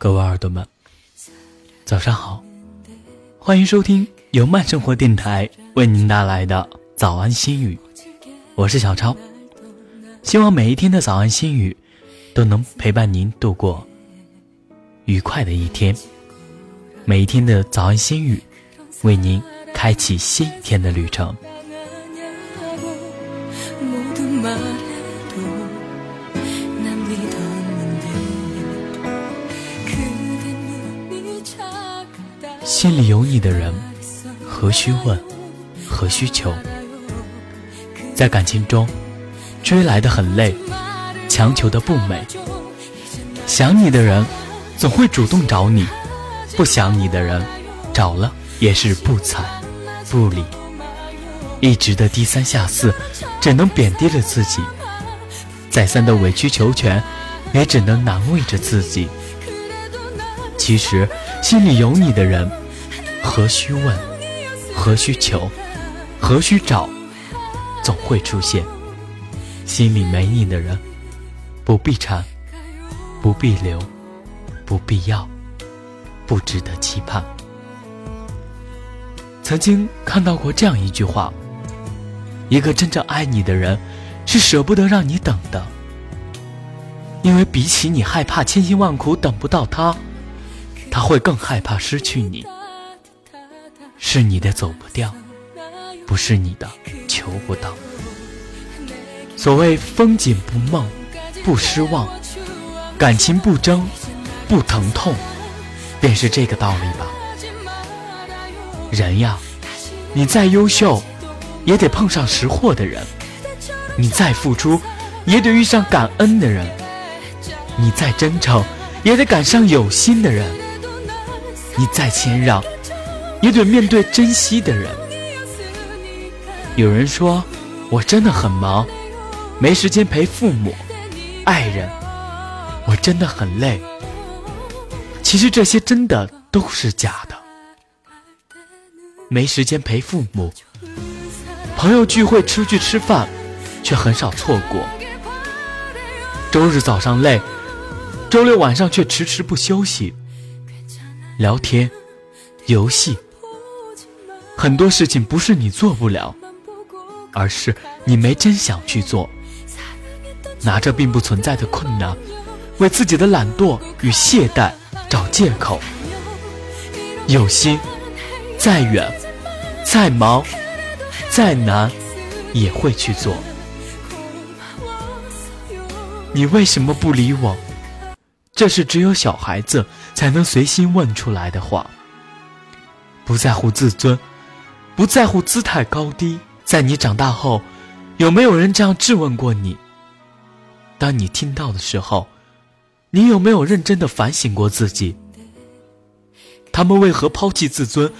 各位耳朵们，早上好，欢迎收听由慢生活电台为您带来的早安心语，我是小超，希望每一天的早安心语都能陪伴您度过愉快的一天，每一天的早安心语为您开启新一天的旅程。心里有你的人，何须问，何须求？在感情中，追来的很累，强求的不美。想你的人，总会主动找你；不想你的人，找了也是不睬不理。一直的低三下四，只能贬低了自己；再三的委曲求全，也只能难为着自己。其实，心里有你的人。何须问，何须求，何须找，总会出现。心里没你的人，不必缠，不必留，不必要，不值得期盼。曾经看到过这样一句话：一个真正爱你的人，是舍不得让你等的，因为比起你害怕千辛万苦等不到他，他会更害怕失去你。是你的走不掉，不是你的求不到。所谓风景不梦，不失望；感情不争，不疼痛，便是这个道理吧。人呀，你再优秀，也得碰上识货的人；你再付出，也得遇上感恩的人；你再真诚，也得赶上有心的人；你再谦让。也得面对珍惜的人。有人说，我真的很忙，没时间陪父母、爱人。我真的很累。其实这些真的都是假的。没时间陪父母，朋友聚会出去吃饭，却很少错过。周日早上累，周六晚上却迟迟不休息。聊天，游戏。很多事情不是你做不了，而是你没真想去做。拿着并不存在的困难，为自己的懒惰与懈怠找借口。有心，再远、再忙、再难，也会去做。你为什么不理我？这是只有小孩子才能随心问出来的话。不在乎自尊。不在乎姿态高低，在你长大后，有没有人这样质问过你？当你听到的时候，你有没有认真的反省过自己？他们为何抛弃自尊，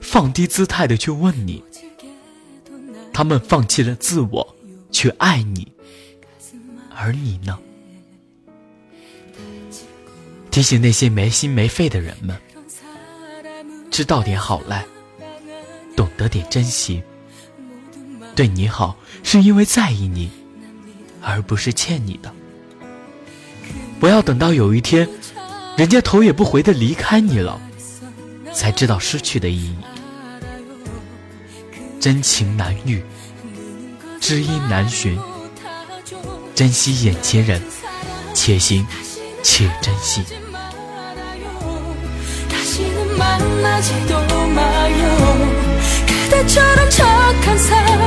放低姿态的去问你？他们放弃了自我，去爱你，而你呢？提醒那些没心没肺的人们，知道点好赖。懂得点珍惜，对你好是因为在意你，而不是欠你的。不要等到有一天，人家头也不回的离开你了，才知道失去的意义。真情难遇，知音难寻，珍惜眼前人，且行且珍惜。 그대처럼 착한 사람